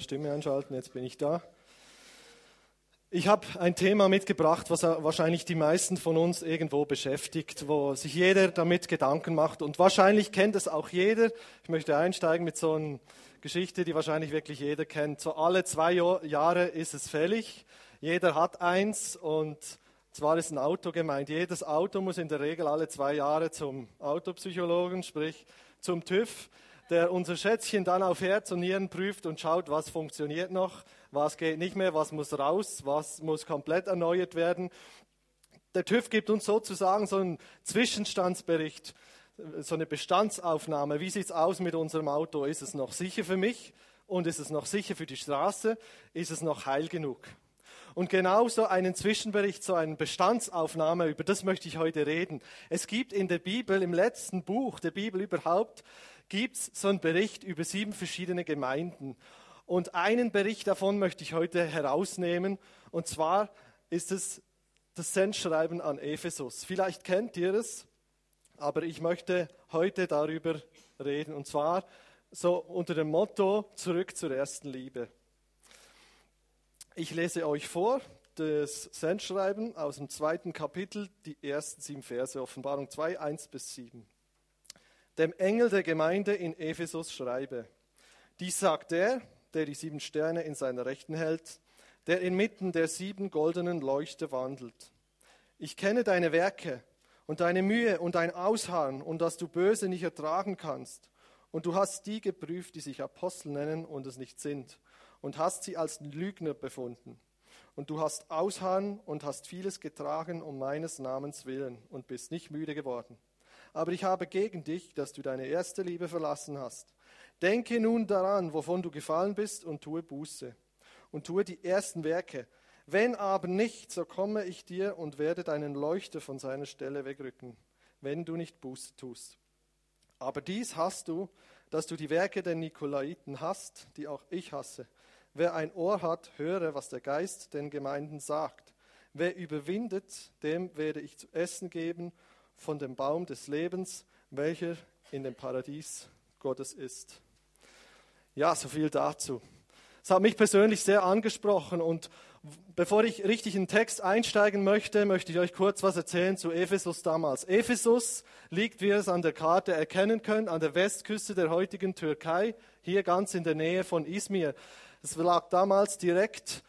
Stimme einschalten, jetzt bin ich da. Ich habe ein Thema mitgebracht, was wahrscheinlich die meisten von uns irgendwo beschäftigt, wo sich jeder damit Gedanken macht. Und wahrscheinlich kennt es auch jeder. Ich möchte einsteigen mit so einer Geschichte, die wahrscheinlich wirklich jeder kennt. So alle zwei Jahre ist es fällig. Jeder hat eins und zwar ist ein Auto gemeint. Jedes Auto muss in der Regel alle zwei Jahre zum Autopsychologen, sprich zum TÜV der unser Schätzchen dann auf Herz und Nieren prüft und schaut, was funktioniert noch, was geht nicht mehr, was muss raus, was muss komplett erneuert werden. Der TÜV gibt uns sozusagen so einen Zwischenstandsbericht, so eine Bestandsaufnahme. Wie sieht es aus mit unserem Auto? Ist es noch sicher für mich? Und ist es noch sicher für die Straße? Ist es noch heil genug? Und genauso einen Zwischenbericht, so eine Bestandsaufnahme, über das möchte ich heute reden. Es gibt in der Bibel, im letzten Buch der Bibel überhaupt, gibt es so einen Bericht über sieben verschiedene Gemeinden. Und einen Bericht davon möchte ich heute herausnehmen. Und zwar ist es das Sendschreiben an Ephesus. Vielleicht kennt ihr es, aber ich möchte heute darüber reden. Und zwar so unter dem Motto Zurück zur ersten Liebe. Ich lese euch vor das Sendschreiben aus dem zweiten Kapitel, die ersten sieben Verse, Offenbarung 2, 1 bis 7 dem Engel der Gemeinde in Ephesus schreibe. Dies sagt er, der die sieben Sterne in seiner Rechten hält, der inmitten der sieben goldenen Leuchte wandelt. Ich kenne deine Werke und deine Mühe und dein Ausharren und dass du Böse nicht ertragen kannst. Und du hast die geprüft, die sich Apostel nennen und es nicht sind, und hast sie als Lügner befunden. Und du hast Ausharren und hast vieles getragen um meines Namens willen und bist nicht müde geworden. Aber ich habe gegen dich, dass du deine erste Liebe verlassen hast. Denke nun daran, wovon du gefallen bist, und tue Buße. Und tue die ersten Werke. Wenn aber nicht, so komme ich dir und werde deinen Leuchter von seiner Stelle wegrücken, wenn du nicht Buße tust. Aber dies hast du, dass du die Werke der Nikolaiten hast, die auch ich hasse. Wer ein Ohr hat, höre, was der Geist den Gemeinden sagt. Wer überwindet, dem werde ich zu essen geben von dem Baum des Lebens, welcher in dem Paradies Gottes ist. Ja, so viel dazu. Es hat mich persönlich sehr angesprochen und bevor ich richtig in den Text einsteigen möchte, möchte ich euch kurz was erzählen zu Ephesus damals. Ephesus liegt, wie ihr es an der Karte erkennen könnt, an der Westküste der heutigen Türkei, hier ganz in der Nähe von Izmir. Es lag damals direkt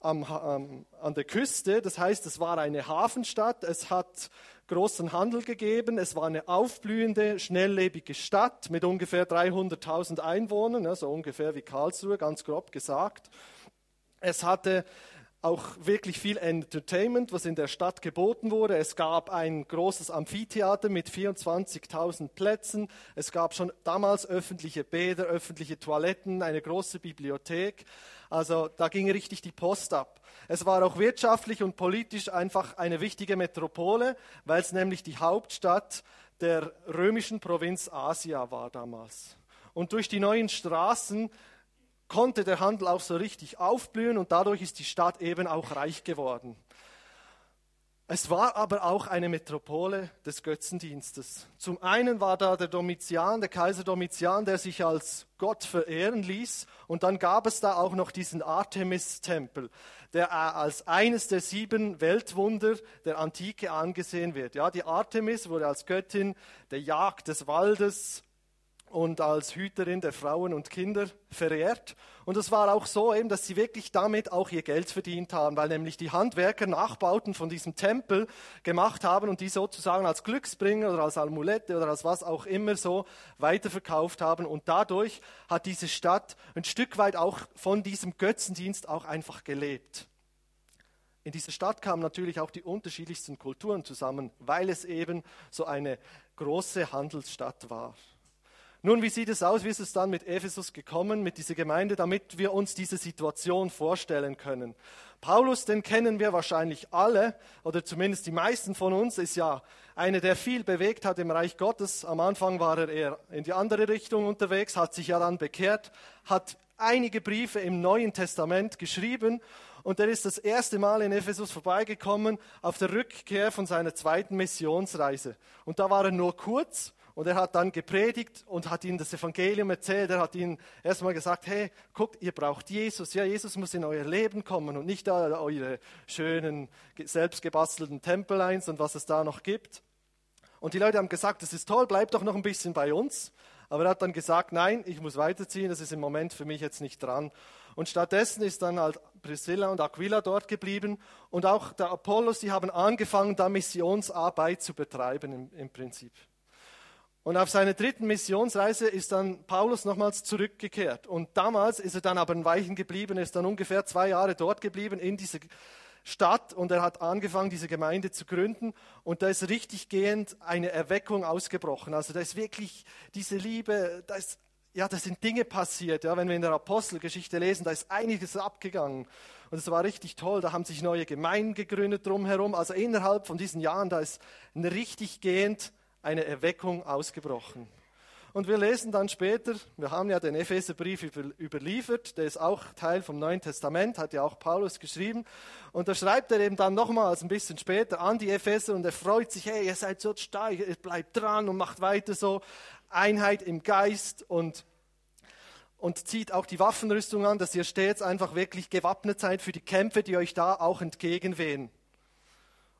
am, ähm, an der Küste, das heißt, es war eine Hafenstadt, es hat großen Handel gegeben. Es war eine aufblühende, schnelllebige Stadt mit ungefähr 300.000 Einwohnern, so also ungefähr wie Karlsruhe, ganz grob gesagt. Es hatte auch wirklich viel Entertainment, was in der Stadt geboten wurde. Es gab ein großes Amphitheater mit 24.000 Plätzen. Es gab schon damals öffentliche Bäder, öffentliche Toiletten, eine große Bibliothek. Also da ging richtig die Post ab. Es war auch wirtschaftlich und politisch einfach eine wichtige Metropole, weil es nämlich die Hauptstadt der römischen Provinz Asia war damals. Und durch die neuen Straßen konnte der Handel auch so richtig aufblühen und dadurch ist die Stadt eben auch reich geworden. Es war aber auch eine Metropole des Götzendienstes. Zum einen war da der Domitian, der Kaiser Domitian, der sich als Gott verehren ließ. Und dann gab es da auch noch diesen Artemis-Tempel, der als eines der sieben Weltwunder der Antike angesehen wird. Ja, die Artemis wurde als Göttin der Jagd des Waldes und als Hüterin der Frauen und Kinder verehrt. Und es war auch so eben, dass sie wirklich damit auch ihr Geld verdient haben, weil nämlich die Handwerker Nachbauten von diesem Tempel gemacht haben und die sozusagen als Glücksbringer oder als Amulette oder als was auch immer so weiterverkauft haben. Und dadurch hat diese Stadt ein Stück weit auch von diesem Götzendienst auch einfach gelebt. In dieser Stadt kamen natürlich auch die unterschiedlichsten Kulturen zusammen, weil es eben so eine große Handelsstadt war. Nun, wie sieht es aus? Wie ist es dann mit Ephesus gekommen, mit dieser Gemeinde, damit wir uns diese Situation vorstellen können? Paulus, den kennen wir wahrscheinlich alle, oder zumindest die meisten von uns, ist ja einer, der viel bewegt hat im Reich Gottes. Am Anfang war er eher in die andere Richtung unterwegs, hat sich ja dann bekehrt, hat einige Briefe im Neuen Testament geschrieben und er ist das erste Mal in Ephesus vorbeigekommen auf der Rückkehr von seiner zweiten Missionsreise. Und da war er nur kurz Und er hat dann gepredigt und hat ihnen das Evangelium erzählt. Er hat ihnen erstmal gesagt, hey, guckt, ihr braucht Jesus. Ja, Jesus muss in euer Leben kommen und nicht eure schönen, selbstgebastelten Tempeleins und was es da noch gibt. Und die Leute haben gesagt, das ist toll, bleibt doch noch ein bisschen bei uns. Aber er hat dann gesagt, nein, ich muss weiterziehen, das ist im Moment für mich jetzt nicht dran. Und stattdessen ist dann halt Priscilla und Aquila dort geblieben und auch der Apollos, die haben angefangen, da Missionsarbeit zu betreiben im, im Prinzip. Und auf seiner dritten Missionsreise ist dann Paulus nochmals zurückgekehrt. Und damals ist er dann aber ein Weichen geblieben, ist dann ungefähr zwei Jahre dort geblieben in dieser Stadt und er hat angefangen, diese Gemeinde zu gründen und da ist richtig gehend eine Erweckung ausgebrochen. Also da ist wirklich diese Liebe, da ist, ja, da sind Dinge passiert. Ja, wenn wir in der Apostelgeschichte lesen, da ist einiges abgegangen und es war richtig toll. Da haben sich neue Gemeinden gegründet drumherum. Also innerhalb von diesen Jahren, da ist richtig gehend eine Erweckung ausgebrochen. Und wir lesen dann später, wir haben ja den Epheserbrief überliefert, der ist auch Teil vom Neuen Testament, hat ja auch Paulus geschrieben. Und da schreibt er eben dann nochmals ein bisschen später an die Epheser und er freut sich, hey, ihr seid so stark, ihr bleibt dran und macht weiter so. Einheit im Geist und, und zieht auch die Waffenrüstung an, dass ihr stets einfach wirklich gewappnet seid für die Kämpfe, die euch da auch entgegenwehen.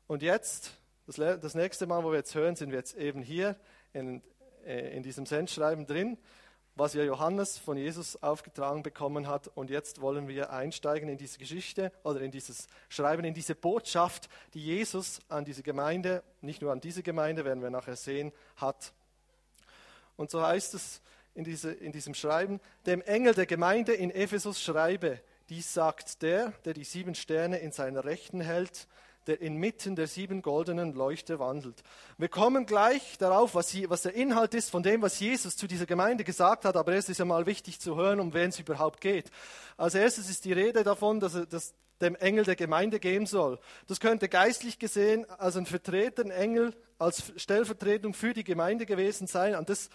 Und jetzt, das, das nächste Mal, wo wir jetzt hören, sind wir jetzt eben hier in äh, in diesem Sendschreiben drin, was ja Johannes von Jesus aufgetragen bekommen hat. Und jetzt wollen wir einsteigen in diese Geschichte oder in dieses Schreiben, in diese Botschaft, die Jesus an diese Gemeinde, nicht nur an diese Gemeinde, werden wir nachher sehen, hat. Und so heißt es in, diese, in diesem Schreiben, dem Engel der Gemeinde in Ephesus schreibe, dies sagt der, der die sieben Sterne in seiner Rechten hält der inmitten der sieben goldenen Leuchte wandelt. Wir kommen gleich darauf, was, hier, was der Inhalt ist von dem, was Jesus zu dieser Gemeinde gesagt hat, aber es ist ja mal wichtig zu hören, um wen es überhaupt geht. Als erstes ist die Rede davon, dass, er, dass dem Engel der Gemeinde geben soll. Das könnte geistlich gesehen als ein Vertreter, ein Engel, als Stellvertretung für die Gemeinde gewesen sein, an das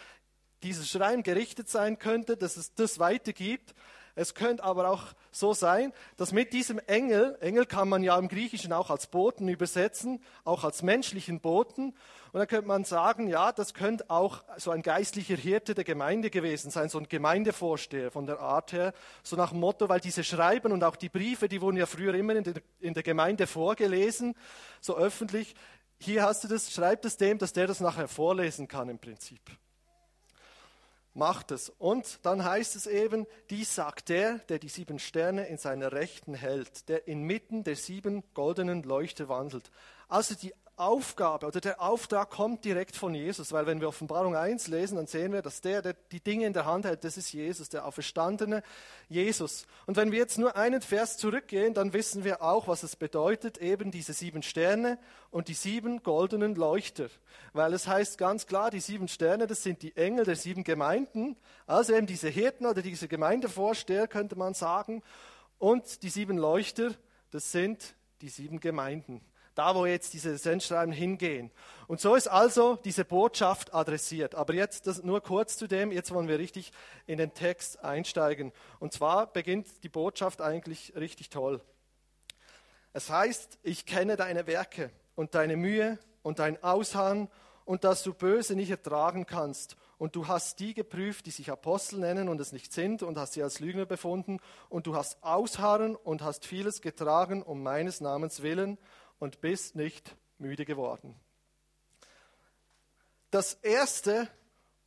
dieses Schrein gerichtet sein könnte, dass es das weitergibt. Es könnte aber auch so sein, dass mit diesem Engel, Engel kann man ja im Griechischen auch als Boten übersetzen, auch als menschlichen Boten. Und dann könnte man sagen, ja, das könnte auch so ein geistlicher Hirte der Gemeinde gewesen sein, so ein Gemeindevorsteher von der Art her, so nach dem Motto, weil diese Schreiben und auch die Briefe, die wurden ja früher immer in der, in der Gemeinde vorgelesen, so öffentlich. Hier hast du das, schreibt es dem, dass der das nachher vorlesen kann im Prinzip macht es. Und dann heißt es eben, dies sagt der, der die sieben Sterne in seiner Rechten hält, der inmitten der sieben goldenen Leuchte wandelt. Also die Aufgabe oder der Auftrag kommt direkt von Jesus, weil wenn wir Offenbarung 1 lesen, dann sehen wir, dass der, der die Dinge in der Hand hält, das ist Jesus, der auferstandene Jesus. Und wenn wir jetzt nur einen Vers zurückgehen, dann wissen wir auch, was es bedeutet, eben diese sieben Sterne und die sieben goldenen Leuchter. Weil es heißt ganz klar, die sieben Sterne, das sind die Engel der sieben Gemeinden, also eben diese Hirten oder diese Gemeindevorsteher, könnte man sagen. Und die sieben Leuchter, das sind die sieben Gemeinden da wo jetzt diese Sendschreiben hingehen. Und so ist also diese Botschaft adressiert. Aber jetzt das nur kurz zu dem, jetzt wollen wir richtig in den Text einsteigen. Und zwar beginnt die Botschaft eigentlich richtig toll. Es heißt, ich kenne deine Werke und deine Mühe und dein Ausharren und dass du Böse nicht ertragen kannst. Und du hast die geprüft, die sich Apostel nennen und es nicht sind, und hast sie als Lügner befunden. Und du hast Ausharren und hast vieles getragen um meines Namens willen und bist nicht müde geworden. Das Erste,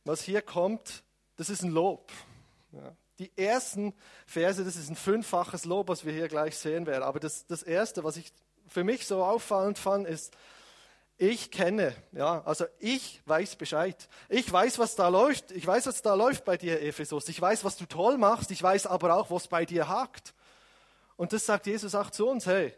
was hier kommt, das ist ein Lob. Ja. Die ersten Verse, das ist ein fünffaches Lob, was wir hier gleich sehen werden. Aber das, das Erste, was ich für mich so auffallend fand, ist, ich kenne, ja, also ich weiß Bescheid. Ich weiß, was da läuft. Ich weiß, was da läuft bei dir, Ephesus. Ich weiß, was du toll machst. Ich weiß aber auch, was bei dir hakt. Und das sagt Jesus auch zu uns, hey,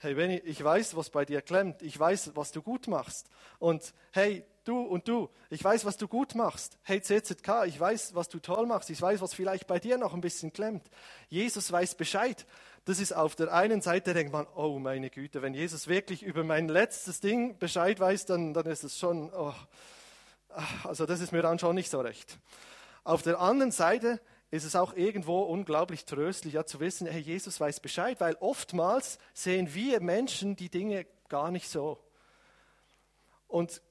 Hey Benny, ich weiß, was bei dir klemmt. Ich weiß, was du gut machst. Und hey, du und du, ich weiß, was du gut machst. Hey CZK, ich weiß, was du toll machst. Ich weiß, was vielleicht bei dir noch ein bisschen klemmt. Jesus weiß Bescheid. Das ist auf der einen Seite, denkt man, oh meine Güte, wenn Jesus wirklich über mein letztes Ding Bescheid weiß, dann, dann ist es schon, oh, also das ist mir dann schon nicht so recht. Auf der anderen Seite ist es auch irgendwo unglaublich tröstlich, ja, zu wissen, hey, Jesus weiß Bescheid, weil oftmals sehen wir Menschen die Dinge gar nicht so. Und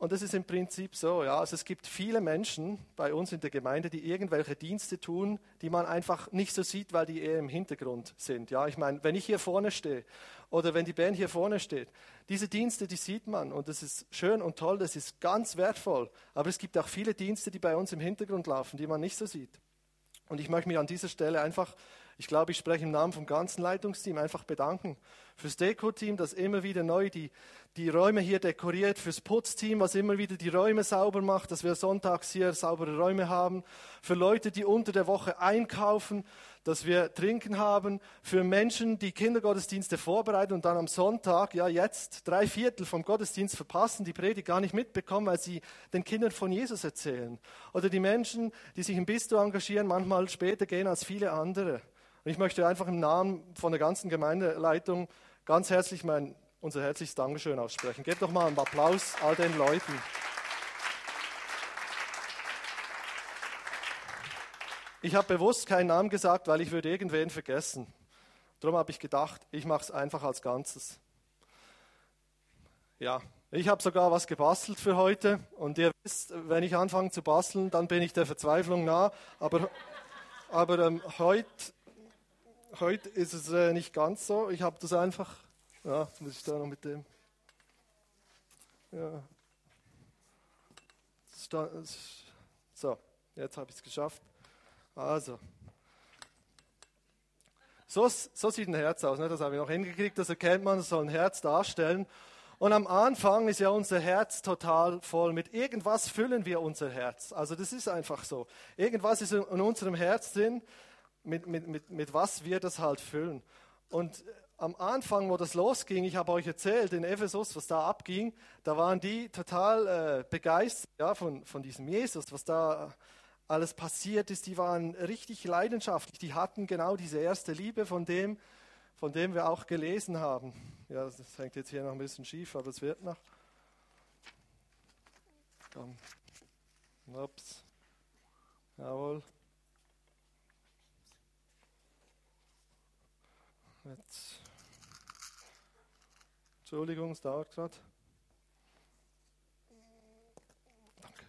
Und das ist im Prinzip so, ja. Also es gibt viele Menschen bei uns in der Gemeinde, die irgendwelche Dienste tun, die man einfach nicht so sieht, weil die eher im Hintergrund sind. Ja, ich meine, wenn ich hier vorne stehe oder wenn die Band hier vorne steht, diese Dienste, die sieht man und das ist schön und toll, das ist ganz wertvoll. Aber es gibt auch viele Dienste, die bei uns im Hintergrund laufen, die man nicht so sieht. Und ich möchte mich an dieser Stelle einfach ich glaube, ich spreche im Namen vom ganzen Leitungsteam einfach bedanken. Fürs Deko-Team, das immer wieder neu die, die Räume hier dekoriert, fürs Putzteam, was immer wieder die Räume sauber macht, dass wir sonntags hier saubere Räume haben, für Leute, die unter der Woche einkaufen, dass wir Trinken haben, für Menschen, die Kindergottesdienste vorbereiten und dann am Sonntag, ja jetzt, drei Viertel vom Gottesdienst verpassen, die Predigt gar nicht mitbekommen, weil sie den Kindern von Jesus erzählen. Oder die Menschen, die sich im Bistro engagieren, manchmal später gehen als viele andere. Und ich möchte einfach im Namen von der ganzen Gemeindeleitung ganz herzlich mein, unser herzliches Dankeschön aussprechen. Gebt doch mal einen Applaus all den Leuten. Ich habe bewusst keinen Namen gesagt, weil ich würde irgendwen vergessen. Darum habe ich gedacht, ich mache es einfach als Ganzes. Ja, ich habe sogar was gebastelt für heute. Und ihr wisst, wenn ich anfange zu basteln, dann bin ich der Verzweiflung nah. Aber, aber ähm, heute Heute ist es äh, nicht ganz so. Ich habe das einfach. Ja, muss ich da noch mit dem. Ja. So, jetzt habe ich es geschafft. Also. So, so sieht ein Herz aus. Ne? Das habe ich noch hingekriegt. Das erkennt man. Das soll ein Herz darstellen. Und am Anfang ist ja unser Herz total voll. Mit irgendwas füllen wir unser Herz. Also das ist einfach so. Irgendwas ist in unserem Herz drin mit, mit, mit, mit was wir das halt füllen. Und am Anfang, wo das losging, ich habe euch erzählt, in Ephesus, was da abging, da waren die total äh, begeistert ja, von, von diesem Jesus, was da alles passiert ist. Die waren richtig leidenschaftlich, die hatten genau diese erste Liebe, von dem, von dem wir auch gelesen haben. Ja, das hängt jetzt hier noch ein bisschen schief, aber es wird noch. Komm. Ups. Jawohl. Jetzt. Entschuldigung, es dauert gerade. Danke.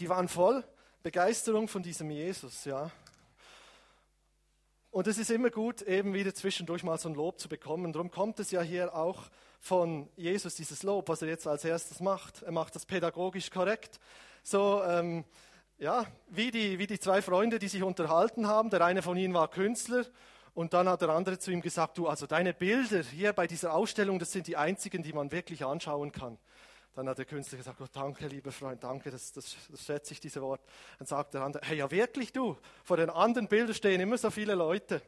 Die waren voll Begeisterung von diesem Jesus, ja. Und es ist immer gut, eben wieder zwischendurch mal so ein Lob zu bekommen. Darum kommt es ja hier auch von Jesus, dieses Lob, was er jetzt als erstes macht. Er macht das pädagogisch korrekt. So, ähm, ja, wie die, wie die zwei Freunde, die sich unterhalten haben. Der eine von ihnen war Künstler und dann hat der andere zu ihm gesagt, du, also deine Bilder hier bei dieser Ausstellung, das sind die einzigen, die man wirklich anschauen kann. Dann hat der Künstler gesagt, oh, danke, lieber Freund, danke, das, das, das schätze ich, diese Wort. Dann sagt der andere, hey, ja wirklich du, vor den anderen Bildern stehen immer so viele Leute.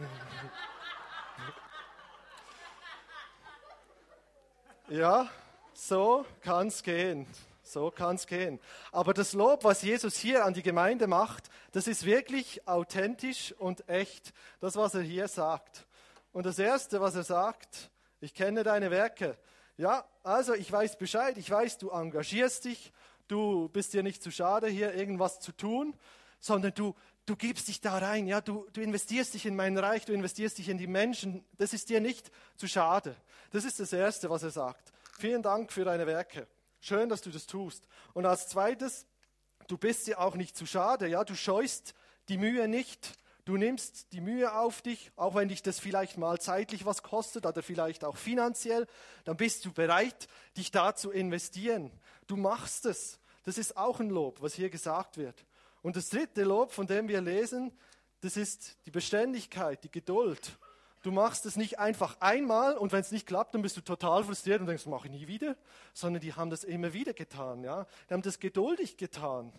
ja, so kann es gehen. So kann es gehen. Aber das Lob, was Jesus hier an die Gemeinde macht, das ist wirklich authentisch und echt. Das, was er hier sagt. Und das Erste, was er sagt, ich kenne deine Werke. Ja, also ich weiß Bescheid, ich weiß, du engagierst dich, du bist dir nicht zu schade, hier irgendwas zu tun, sondern du, du gibst dich da rein, ja, du, du investierst dich in mein Reich, du investierst dich in die Menschen, das ist dir nicht zu schade. Das ist das Erste, was er sagt. Vielen Dank für deine Werke. Schön, dass du das tust. Und als zweites, du bist dir auch nicht zu schade, ja, du scheust die Mühe nicht. Du nimmst die Mühe auf dich, auch wenn dich das vielleicht mal zeitlich was kostet oder vielleicht auch finanziell, dann bist du bereit, dich da zu investieren. Du machst es. Das ist auch ein Lob, was hier gesagt wird. Und das dritte Lob, von dem wir lesen, das ist die Beständigkeit, die Geduld. Du machst es nicht einfach einmal und wenn es nicht klappt, dann bist du total frustriert und denkst, mache ich nie wieder, sondern die haben das immer wieder getan. Ja? Die haben das geduldig getan.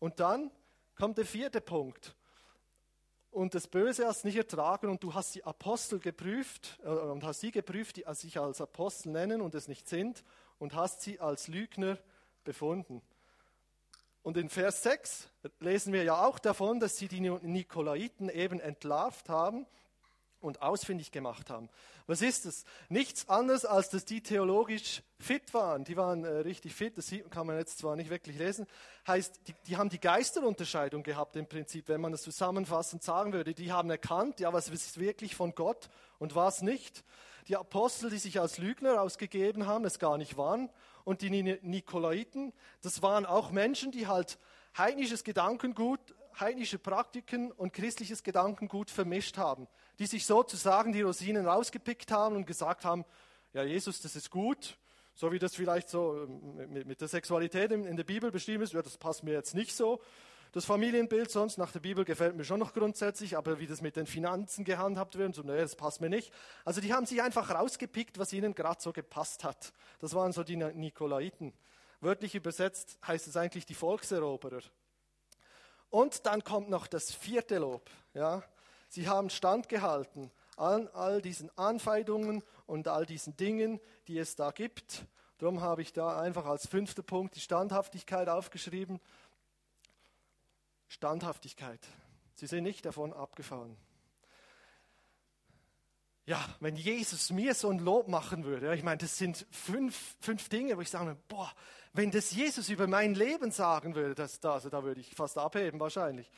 Und dann kommt der vierte Punkt. Und das Böse hast nicht ertragen und du hast die Apostel geprüft äh, und hast sie geprüft, die sich als Apostel nennen und es nicht sind und hast sie als Lügner befunden. Und in Vers 6 lesen wir ja auch davon, dass sie die Nikolaiten eben entlarvt haben und ausfindig gemacht haben. Was ist es? Nichts anderes, als dass die theologisch fit waren. Die waren äh, richtig fit, das kann man jetzt zwar nicht wirklich lesen. Heißt, die, die, haben die Geisterunterscheidung gehabt im Prinzip, wenn man das zusammenfassend sagen würde. Die haben erkannt, ja, was ist wirklich von Gott und was nicht. die Apostel, die sich als Lügner ausgegeben haben, es gar nicht waren. Und die Nikolaiten, das waren auch Menschen, die halt heidnisches Gedankengut, heidnische Praktiken und christliches Gedankengut vermischt haben. Die sich sozusagen die Rosinen rausgepickt haben und gesagt haben, ja Jesus, das ist gut, so wie das vielleicht so ähm, mit der Sexualität in der Bibel beschrieben ist, ja, das passt mir jetzt nicht so. Das Familienbild sonst nach der Bibel gefällt mir schon noch grundsätzlich, aber wie das mit den Finanzen gehandhabt wird, so, nee, das passt mir nicht. Also die haben sich einfach rausgepickt, was ihnen gerade so gepasst hat. Das waren so die Nikolaiten. Wörtlich übersetzt heißt es eigentlich die Volkseroberer. Und dann kommt noch das vierte Lob. Ja? Sie haben standgehalten an all diesen Anfeindungen und all diesen Dingen, die es da gibt. Darum habe ich da einfach als fünfter Punkt die Standhaftigkeit aufgeschrieben. Standhaftigkeit. Sie sind nicht davon abgefallen. Ja, wenn Jesus mir so ein Lob machen würde, ich meine, das sind fünf, fünf Dinge, wo ich sage, boah, wenn das Jesus über mein Leben sagen würde, das, da, also da würde ich fast abheben wahrscheinlich.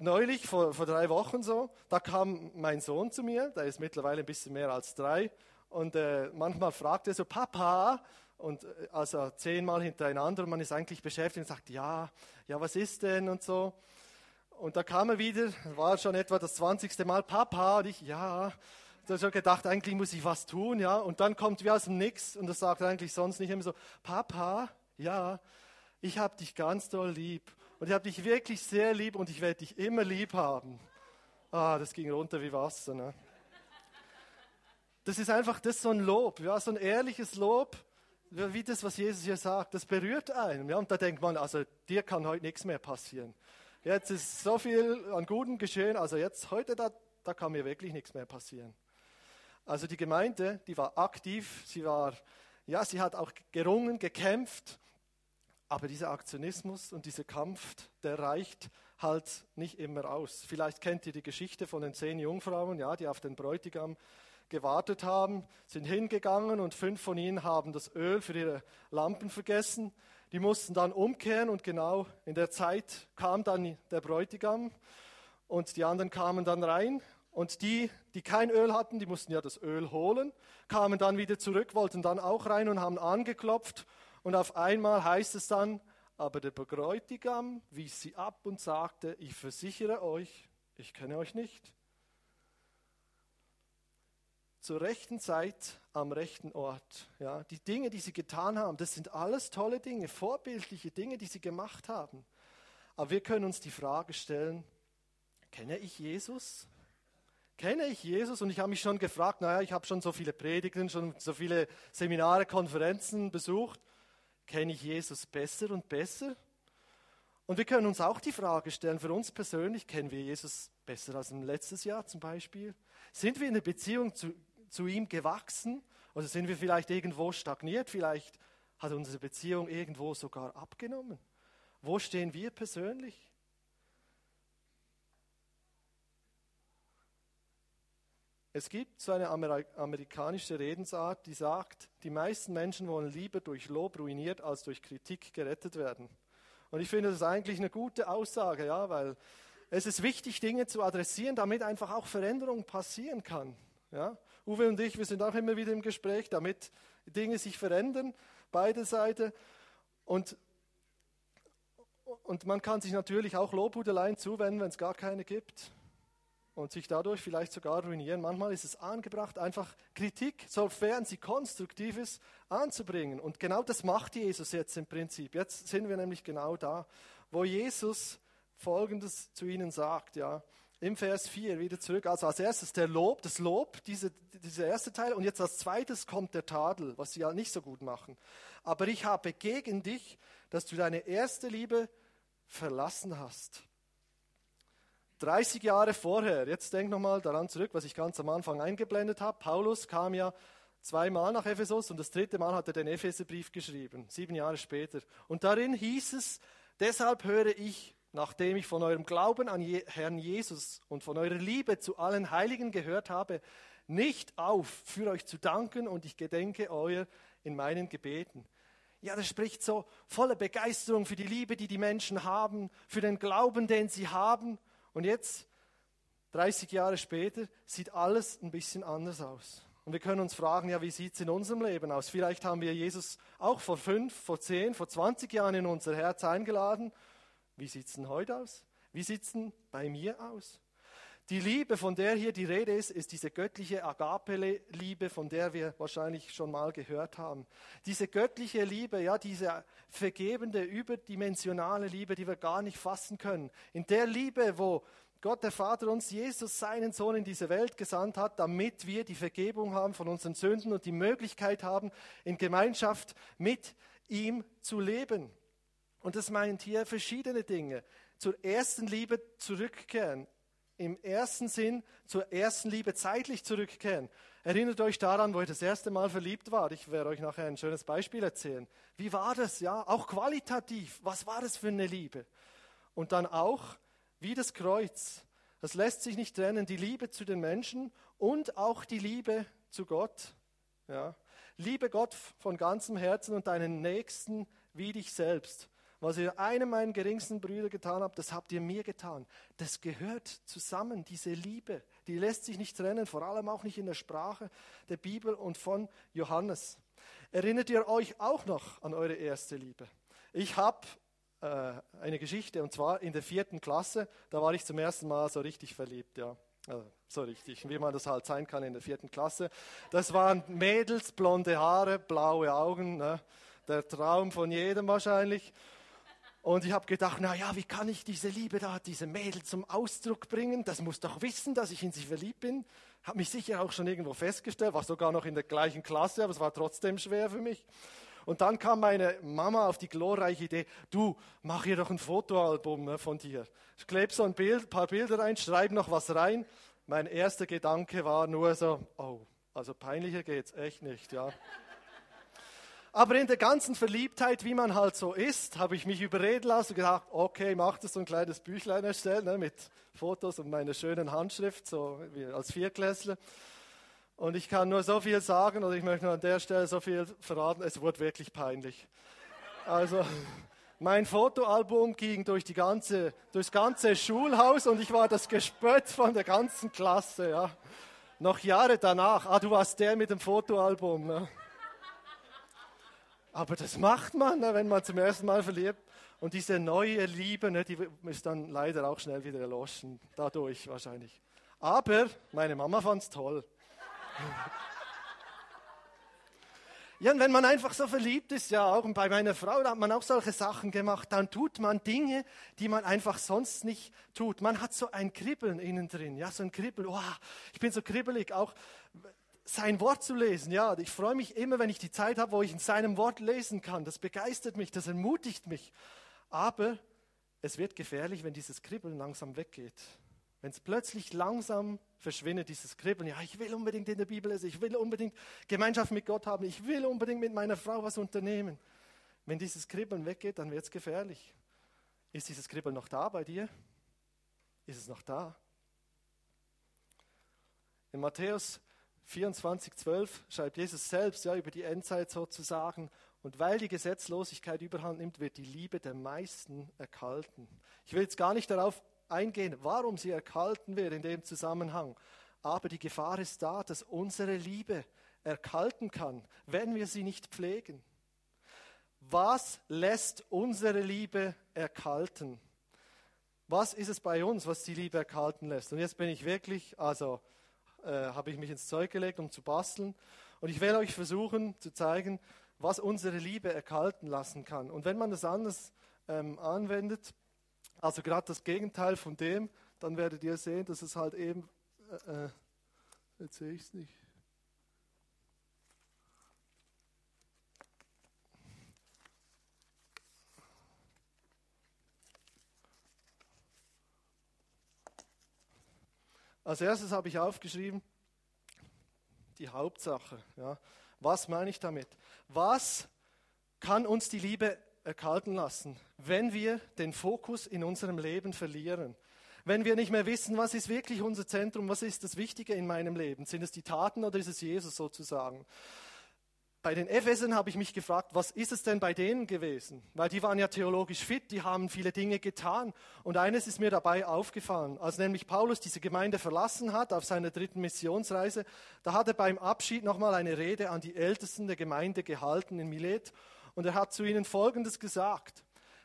Neulich, vor, vor drei Wochen so, da kam mein Sohn zu mir, der ist mittlerweile ein bisschen mehr als drei, und äh, manchmal fragt er so, Papa, und äh, also zehnmal hintereinander, und man ist eigentlich beschäftigt und sagt, ja, ja, was ist denn und so. Und da kam er wieder, war schon etwa das zwanzigste Mal, Papa, und ich, ja, habe schon gedacht, eigentlich muss ich was tun, ja. Und dann kommt wie aus dem Nix, und das sagt eigentlich sonst nicht immer so, Papa, ja, ich habe dich ganz doll lieb. Und ich habe dich wirklich sehr lieb und ich werde dich immer lieb haben. Ah, das ging runter wie Wasser, ne? Das ist einfach, das so ein Lob, ja, so ein ehrliches Lob, wie das, was Jesus hier sagt, das berührt einen. Ja, und da denkt man, also dir kann heute nichts mehr passieren. Jetzt ist so viel an Gutem geschehen, also jetzt, heute, da, da kann mir wirklich nichts mehr passieren. Also die Gemeinde, die war aktiv, sie war, ja, sie hat auch gerungen, gekämpft, aber dieser Aktionismus und dieser Kampf, der reicht halt nicht immer aus. Vielleicht kennt ihr die Geschichte von den zehn Jungfrauen, ja, die auf den Bräutigam gewartet haben, sind hingegangen und fünf von ihnen haben das Öl für ihre Lampen vergessen. Die mussten dann umkehren und genau in der Zeit kam dann der Bräutigam und die anderen kamen dann rein und die, die kein Öl hatten, die mussten ja das Öl holen, kamen dann wieder zurück, wollten dann auch rein und haben angeklopft und auf einmal heißt es dann, aber der Bräutigam wies sie ab und sagte, ich versichere euch, ich kenne euch nicht zur rechten Zeit am rechten Ort. Ja, die Dinge, die sie getan haben, das sind alles tolle Dinge, vorbildliche Dinge, die sie gemacht haben. Aber wir können uns die Frage stellen, kenne ich Jesus? Kenne ich Jesus? Und ich habe mich schon gefragt, naja, ich habe schon so viele Predigten, schon so viele Seminare, Konferenzen besucht. Kenne ich Jesus besser und besser? Und wir können uns auch die Frage stellen, für uns persönlich, kennen wir Jesus besser als im letztes Jahr zum Beispiel? Sind wir in der Beziehung zu zu ihm gewachsen oder sind wir vielleicht irgendwo stagniert? Vielleicht hat unsere Beziehung irgendwo sogar abgenommen. Wo stehen wir persönlich? Es gibt so eine amerikanische Redensart, die sagt, die meisten Menschen wollen lieber durch Lob ruiniert als durch Kritik gerettet werden. Und ich finde das eigentlich eine gute Aussage, ja, weil es ist wichtig, Dinge zu adressieren, damit einfach auch Veränderung passieren kann. Ja? Uwe und ich, wir sind auch immer wieder im Gespräch, damit Dinge sich verändern, beide Seiten. Und, und man kann sich natürlich auch Lobhudeleien zuwenden, wenn es gar keine gibt und sich dadurch vielleicht sogar ruinieren. Manchmal ist es angebracht, einfach Kritik, sofern sie konstruktiv ist, anzubringen. Und genau das macht Jesus jetzt im Prinzip. Jetzt sind wir nämlich genau da, wo Jesus Folgendes zu ihnen sagt. Ja im Vers 4 wieder zurück. Also als erstes der Lob, das Lob, diese, dieser erste Teil. Und jetzt als zweites kommt der Tadel, was sie ja nicht so gut machen. Aber ich habe gegen dich, dass du deine erste Liebe verlassen hast. 30 Jahre vorher, jetzt denk nochmal daran zurück, was ich ganz am Anfang eingeblendet habe. Paulus kam ja zweimal nach Ephesus und das dritte Mal hat er den Epheserbrief geschrieben, sieben Jahre später. Und darin hieß es, deshalb höre ich nachdem ich von eurem Glauben an Herrn Jesus und von eurer Liebe zu allen Heiligen gehört habe, nicht auf, für euch zu danken und ich gedenke euer in meinen Gebeten. Ja, das spricht so voller Begeisterung für die Liebe, die die Menschen haben, für den Glauben, den sie haben. Und jetzt, 30 Jahre später, sieht alles ein bisschen anders aus. Und wir können uns fragen, ja, wie sieht es in unserem Leben aus? Vielleicht haben wir Jesus auch vor fünf, vor zehn, vor 20 Jahren in unser Herz eingeladen. Wie sieht es denn heute aus? Wie sieht es denn bei mir aus? Die Liebe, von der hier die Rede ist, ist diese göttliche Agape-Liebe, von der wir wahrscheinlich schon mal gehört haben. Diese göttliche Liebe, ja, diese vergebende, überdimensionale Liebe, die wir gar nicht fassen können. In der Liebe, wo Gott der Vater uns Jesus, seinen Sohn, in diese Welt gesandt hat, damit wir die Vergebung haben von unseren Sünden und die Möglichkeit haben, in Gemeinschaft mit ihm zu leben. Und das meint hier verschiedene Dinge. Zur ersten Liebe zurückkehren, im ersten Sinn zur ersten Liebe zeitlich zurückkehren. Erinnert euch daran, wo ich das erste Mal verliebt war. Ich werde euch nachher ein schönes Beispiel erzählen. Wie war das, ja? Auch qualitativ. Was war das für eine Liebe? Und dann auch, wie das Kreuz. Das lässt sich nicht trennen, die Liebe zu den Menschen und auch die Liebe zu Gott. Ja? Liebe Gott von ganzem Herzen und deinen Nächsten wie dich selbst. Was ihr einem meinen geringsten Brüder getan habt, das habt ihr mir getan. Das gehört zusammen, diese Liebe. Die lässt sich nicht trennen, vor allem auch nicht in der Sprache der Bibel und von Johannes. Erinnert ihr euch auch noch an eure erste Liebe? Ich habe äh, eine Geschichte und zwar in der vierten Klasse, da war ich zum ersten Mal so richtig verliebt, ja. Also, so richtig, wie man das halt sein kann in der vierten Klasse. Das waren Mädels, blonde Haare, blaue Augen, ne? der Traum von jedem wahrscheinlich. Und ich habe gedacht, na ja, wie kann ich diese Liebe da, diese Mädel zum Ausdruck bringen? Das muss doch wissen, dass ich in sie verliebt bin. Habe mich sicher auch schon irgendwo festgestellt, war sogar noch in der gleichen Klasse, aber es war trotzdem schwer für mich. Und dann kam meine Mama auf die glorreiche Idee, du, mach hier doch ein Fotoalbum ne, von dir. Ich klebe so ein Bild, paar Bilder rein, schreibe noch was rein. Mein erster Gedanke war nur so, oh, also peinlicher geht's echt nicht, ja. Aber in der ganzen Verliebtheit, wie man halt so ist, habe ich mich überreden lassen und gedacht, okay, mach das so ein kleines Büchlein erstellen ne, mit Fotos und meiner schönen Handschrift, so wie als Vierklässler. Und ich kann nur so viel sagen, oder ich möchte nur an der Stelle so viel verraten, es wurde wirklich peinlich. Also, mein Fotoalbum ging durch die ganze, durchs ganze Schulhaus und ich war das Gespött von der ganzen Klasse, ja. Noch Jahre danach, ah, du warst der mit dem Fotoalbum, ne? Aber das macht man, ne, wenn man zum ersten Mal verliebt. Und diese neue Liebe, ne, die ist dann leider auch schnell wieder erloschen, dadurch wahrscheinlich. Aber meine Mama fand es toll. Ja, und wenn man einfach so verliebt ist, ja, auch bei meiner Frau, da hat man auch solche Sachen gemacht, dann tut man Dinge, die man einfach sonst nicht tut. Man hat so ein Kribbeln innen drin, ja, so ein Kribbeln, oh, ich bin so kribbelig, auch sein Wort zu lesen. Ja, ich freue mich immer, wenn ich die Zeit habe, wo ich in seinem Wort lesen kann. Das begeistert mich, das ermutigt mich. Aber es wird gefährlich, wenn dieses Kribbeln langsam weggeht. Wenn es plötzlich langsam verschwindet, dieses Kribbeln. Ja, ich will unbedingt in der Bibel lesen, ich will unbedingt Gemeinschaft mit Gott haben, ich will unbedingt mit meiner Frau was unternehmen. Wenn dieses Kribbeln weggeht, dann wird es gefährlich. Ist dieses Kribbeln noch da bei dir? Ist es noch da? In Matthäus 24,12 schreibt Jesus selbst ja über die Endzeit sozusagen. Und weil die Gesetzlosigkeit überhand nimmt, wird die Liebe der meisten erkalten. Ich will jetzt gar nicht darauf eingehen, warum sie erkalten wird in dem Zusammenhang. Aber die Gefahr ist da, dass unsere Liebe erkalten kann, wenn wir sie nicht pflegen. Was lässt unsere Liebe erkalten? Was ist es bei uns, was die Liebe erkalten lässt? Und jetzt bin ich wirklich, also äh, habe ich mich ins Zeug gelegt, um zu basteln. Und ich werde euch versuchen zu zeigen, was unsere Liebe erkalten lassen kann. Und wenn man das anders ähm, anwendet, also gerade das Gegenteil von dem, dann werdet ihr sehen, dass es halt eben, äh, äh jetzt sehe ich es nicht. Als erstes habe ich aufgeschrieben, die Hauptsache. Ja. Was meine ich damit? Was kann uns die Liebe erkalten lassen, wenn wir den Fokus in unserem Leben verlieren? Wenn wir nicht mehr wissen, was ist wirklich unser Zentrum, was ist das Wichtige in meinem Leben? Sind es die Taten oder ist es Jesus sozusagen? Bei den Ephesern habe ich mich gefragt, was ist es denn bei denen gewesen? Weil die waren ja theologisch fit, die haben viele Dinge getan. Und eines ist mir dabei aufgefallen. Als nämlich Paulus diese Gemeinde verlassen hat auf seiner dritten Missionsreise, da hat er beim Abschied nochmal eine Rede an die Ältesten der Gemeinde gehalten in Milet. Und er hat zu ihnen Folgendes gesagt.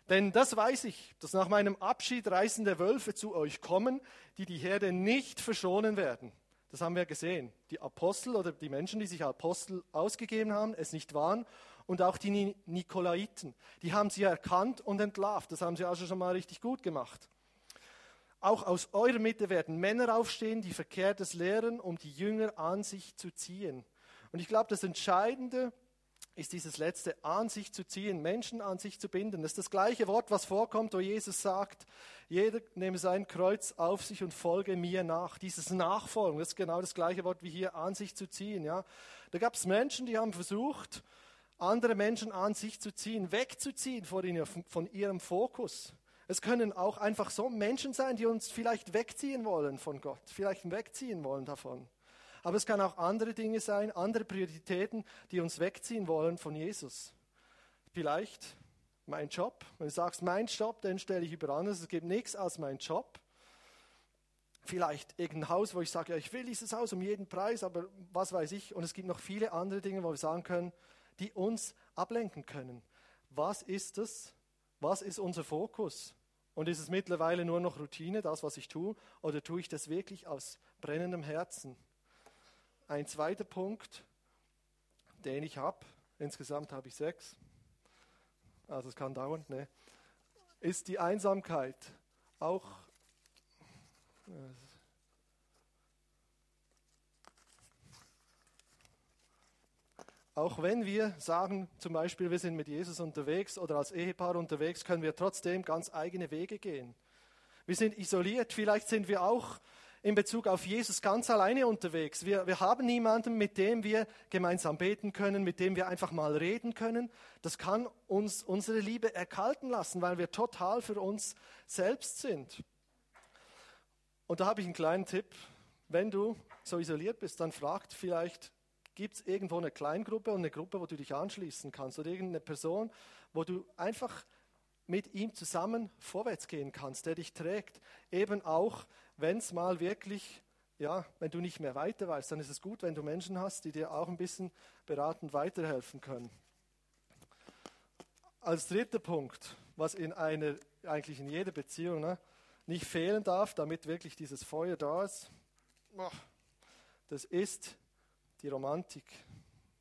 Denn das weiß ich, dass nach meinem Abschied reißende Wölfe zu euch kommen, die die Herde nicht verschonen werden. Das haben wir gesehen. Die Apostel oder die Menschen, die sich Apostel ausgegeben haben, es nicht waren. Und auch die Nikolaiten. Die haben sie erkannt und entlarvt. Das haben sie also schon mal richtig gut gemacht. Auch aus eurer Mitte werden Männer aufstehen, die Verkehrtes lehren, um die Jünger an sich zu ziehen. Und ich glaube, das Entscheidende ist dieses letzte an sich zu ziehen, Menschen an sich zu binden. Das ist das gleiche Wort, was vorkommt, wo Jesus sagt, jeder nehme sein Kreuz auf sich und folge mir nach. Dieses Nachfolgen, das ist genau das gleiche Wort wie hier an sich zu ziehen. Ja. Da gab es Menschen, die haben versucht, andere Menschen an sich zu ziehen, wegzuziehen von, von ihrem Fokus. Es können auch einfach so Menschen sein, die uns vielleicht wegziehen wollen von Gott, vielleicht wegziehen wollen davon. Aber es kann auch andere Dinge sein, andere Prioritäten, die uns wegziehen wollen von Jesus. Vielleicht mein Job. Wenn du sagst, mein Job, den stelle ich über anderes. Es gibt nichts als mein Job. Vielleicht irgendein Haus, wo ich sage, ja, ich will dieses Haus um jeden Preis, aber was weiß ich. Und es gibt noch viele andere Dinge, wo wir sagen können, die uns ablenken können. Was ist es? Was ist unser Fokus? Und ist es mittlerweile nur noch Routine, das, was ich tue, oder tue ich das wirklich aus brennendem Herzen? Ein zweiter Punkt, den ich habe, insgesamt habe ich sechs, also es kann dauern, ne, ist die Einsamkeit. Auch Auch wenn wir sagen, zum Beispiel, wir sind mit Jesus unterwegs oder als Ehepaar unterwegs, können wir trotzdem ganz eigene Wege gehen. Wir sind isoliert, vielleicht sind wir auch in Bezug auf Jesus ganz alleine unterwegs. Wir, wir haben niemanden, mit dem wir gemeinsam beten können, mit dem wir einfach mal reden können. Das kann uns unsere Liebe erkalten lassen, weil wir total für uns selbst sind. Und da habe ich einen kleinen Tipp. Wenn du so isoliert bist, dann fragt vielleicht, gibt es irgendwo eine Kleingruppe und eine Gruppe, wo du dich anschließen kannst oder irgendeine Person, wo du einfach mit ihm zusammen vorwärts gehen kannst, der dich trägt. Eben auch, wenn es mal wirklich, ja, wenn du nicht mehr weiter weißt, dann ist es gut, wenn du Menschen hast, die dir auch ein bisschen beratend weiterhelfen können. Als dritter Punkt, was in einer, eigentlich in jeder Beziehung ne, nicht fehlen darf, damit wirklich dieses Feuer da ist, das ist die Romantik.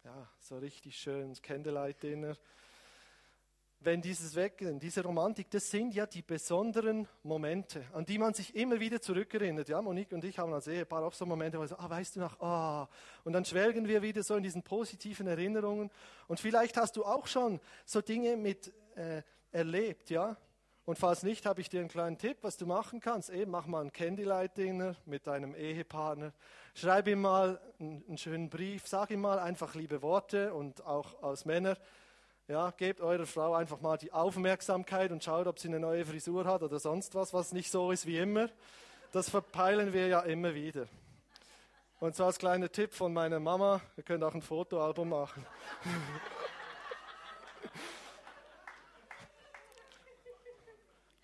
Ja, so richtig schön, Candlelight-Dinner, wenn dieses Weggehen, diese Romantik, das sind ja die besonderen Momente, an die man sich immer wieder zurückerinnert. Ja, Monique und ich haben als Ehepaar auch so Momente, wo wir so, ah, weißt du noch, ah, und dann schwelgen wir wieder so in diesen positiven Erinnerungen. Und vielleicht hast du auch schon so Dinge mit äh, erlebt, ja. Und falls nicht, habe ich dir einen kleinen Tipp, was du machen kannst. Eben, mach mal ein Candlelight-Dinner mit deinem Ehepartner. Schreib ihm mal einen, einen schönen Brief, sag ihm mal einfach liebe Worte und auch als Männer ja, gebt eurer Frau einfach mal die Aufmerksamkeit und schaut, ob sie eine neue Frisur hat oder sonst was, was nicht so ist wie immer. Das verpeilen wir ja immer wieder. Und so als kleiner Tipp von meiner Mama, ihr könnt auch ein Fotoalbum machen.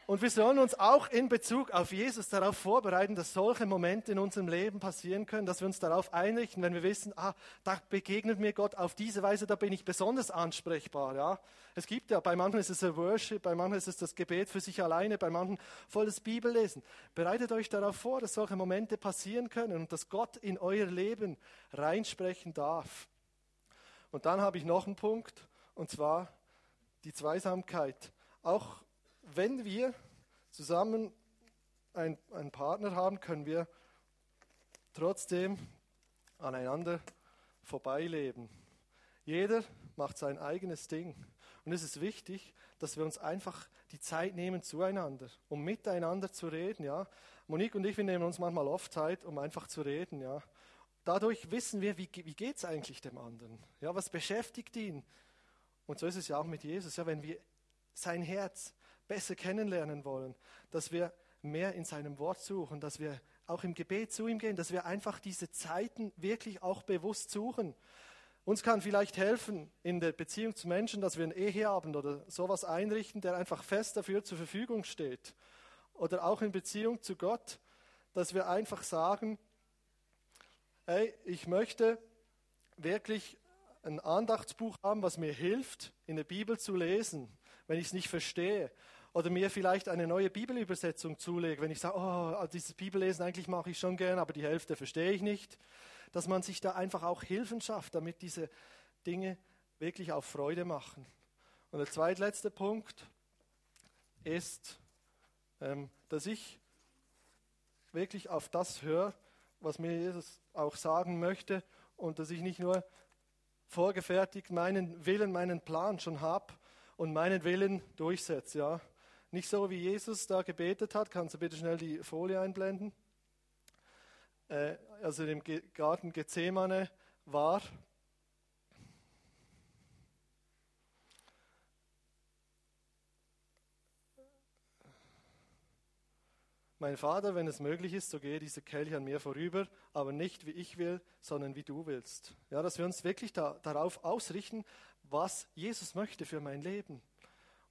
Und wir sollen uns auch in Bezug auf Jesus darauf vorbereiten, dass solche Momente in unserem Leben passieren können, dass wir uns darauf einrichten, wenn wir wissen, ah, da begegnet mir Gott auf diese Weise, da bin ich besonders ansprechbar. Ja, es gibt ja, bei manchen ist es ein Worship, bei manchen ist es das Gebet für sich alleine, bei manchen voll das Bibellesen. Bereitet euch darauf vor, dass solche Momente passieren können und dass Gott in euer Leben reinsprechen darf. Und dann habe ich noch einen Punkt, und zwar die Zweisamkeit. Auch wenn wir zusammen ein, einen Partner haben, können wir trotzdem aneinander vorbeileben. Jeder macht sein eigenes Ding. Und es ist wichtig, dass wir uns einfach die Zeit nehmen zueinander, um miteinander zu reden. Ja? Monique und ich, wir nehmen uns manchmal oft Zeit, um einfach zu reden. Ja? Dadurch wissen wir, wie, wie geht es eigentlich dem anderen? Ja, was beschäftigt ihn? Und so ist es ja auch mit Jesus. Ja, wenn wir sein Herz besser kennenlernen wollen, dass wir mehr in seinem Wort suchen, dass wir auch im Gebet zu ihm gehen, dass wir einfach diese Zeiten wirklich auch bewusst suchen. Uns kann vielleicht helfen in der Beziehung zu Menschen, dass wir einen Eheabend oder sowas einrichten, der einfach fest dafür zur Verfügung steht. Oder auch in Beziehung zu Gott, dass wir einfach sagen, hey, ich möchte wirklich ein Andachtsbuch haben, was mir hilft, in der Bibel zu lesen, wenn ich es nicht verstehe. Oder mir vielleicht eine neue Bibelübersetzung zulege, wenn ich sage, oh, dieses Bibellesen eigentlich mache ich schon gern, aber die Hälfte verstehe ich nicht dass man sich da einfach auch Hilfen schafft, damit diese Dinge wirklich auf Freude machen. Und der zweitletzte Punkt ist, ähm, dass ich wirklich auf das höre, was mir Jesus auch sagen möchte und dass ich nicht nur vorgefertigt meinen Willen, meinen Plan schon habe und meinen Willen durchsetze. Ja? Nicht so, wie Jesus da gebetet hat. Kannst du bitte schnell die Folie einblenden? äh, also im Garten Gethsemane war. Mein Vater, wenn es möglich ist, so gehe dieser Kelch an mir vorüber, aber nicht wie ich will, sondern wie du willst. Ja, dass wir uns wirklich da, darauf ausrichten, was Jesus möchte für mein Leben.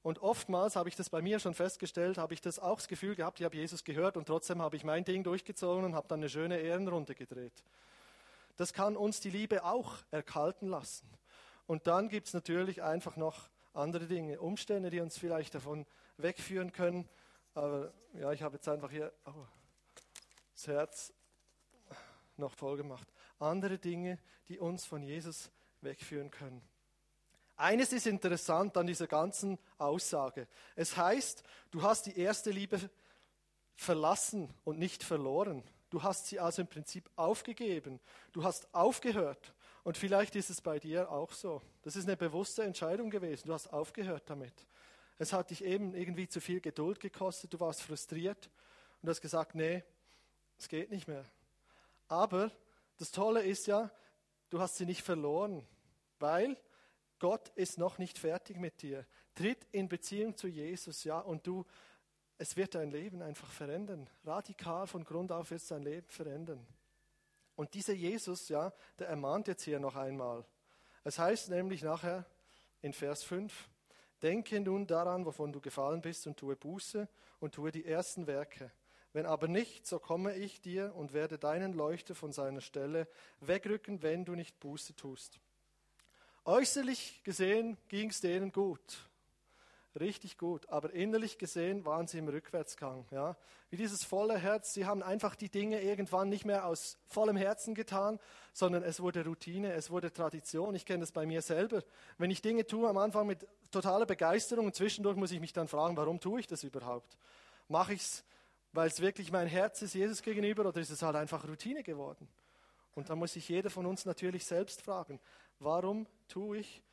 Und oftmals habe ich das bei mir schon festgestellt, habe ich das auch das Gefühl gehabt, ich habe Jesus gehört und trotzdem habe ich mein Ding durchgezogen und habe dann eine schöne Ehrenrunde gedreht. Das kann uns die Liebe auch erkalten lassen. Und dann gibt es natürlich einfach noch andere Dinge, Umstände, die uns vielleicht davon wegführen können. Aber ja, ich habe jetzt einfach hier oh, das Herz noch voll gemacht. Andere Dinge, die uns von Jesus wegführen können. Eines ist interessant an dieser ganzen Aussage. Es heißt, du hast die erste Liebe verlassen und nicht verloren. Du hast sie also im Prinzip aufgegeben. Du hast aufgehört. Und vielleicht ist es bei dir auch so. Das ist eine bewusste Entscheidung gewesen. Du hast aufgehört damit. Es hat dich eben irgendwie zu viel Geduld gekostet. Du warst frustriert und hast gesagt, nee, es geht nicht mehr. Aber das Tolle ist ja, du hast sie nicht verloren, weil Gott ist noch nicht fertig mit dir. Tritt in Beziehung zu Jesus, ja, und du, es wird dein Leben einfach verändern. Radikal von Grund auf wird es dein Leben verändern. Und dieser Jesus, ja, der ermahnt jetzt hier noch einmal. Es heißt nämlich nachher in Vers 5, Denke nun daran, wovon du gefallen bist, und tue Buße und tue die ersten Werke. Wenn aber nicht, so komme ich dir und werde deinen Leuchter von seiner Stelle wegrücken, wenn du nicht Buße tust. Äußerlich gesehen ging es denen gut, richtig gut, aber innerlich gesehen waren sie im Rückwärtsgang. Ja? Wie dieses volle Herz, sie haben einfach die Dinge irgendwann nicht mehr aus vollem Herzen getan, sondern es wurde Routine, es wurde Tradition. Ich kenne das bei mir selber. Wenn ich Dinge tue am Anfang mit totaler Begeisterung und zwischendurch muss ich mich dann fragen, warum tue ich das überhaupt? Mache ich es, weil es wirklich mein Herz ist Jesus gegenüber oder ist es halt einfach Routine geworden? Und da muss sich jeder von uns natürlich selbst fragen, warum tue ich,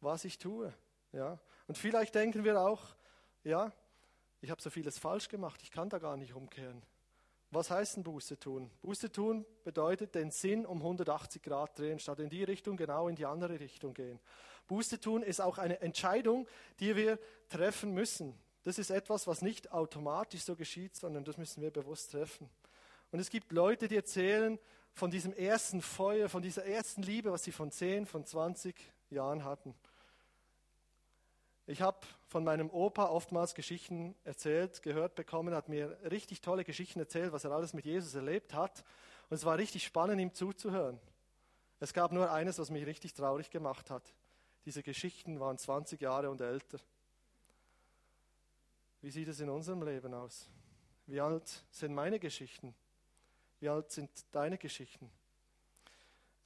was ich tue? Ja? Und vielleicht denken wir auch, ja, ich habe so vieles falsch gemacht, ich kann da gar nicht umkehren. Was heißt denn Buße tun? Buße tun bedeutet den Sinn um 180 Grad drehen, statt in die Richtung genau in die andere Richtung gehen. Buße tun ist auch eine Entscheidung, die wir treffen müssen. Das ist etwas, was nicht automatisch so geschieht, sondern das müssen wir bewusst treffen. Und es gibt Leute, die erzählen, von diesem ersten Feuer, von dieser ersten Liebe, was sie von 10, von 20 Jahren hatten. Ich habe von meinem Opa oftmals Geschichten erzählt, gehört bekommen, hat mir richtig tolle Geschichten erzählt, was er alles mit Jesus erlebt hat. Und es war richtig spannend, ihm zuzuhören. Es gab nur eines, was mich richtig traurig gemacht hat. Diese Geschichten waren 20 Jahre und älter. Wie sieht es in unserem Leben aus? Wie alt sind meine Geschichten? Wie alt sind deine Geschichten?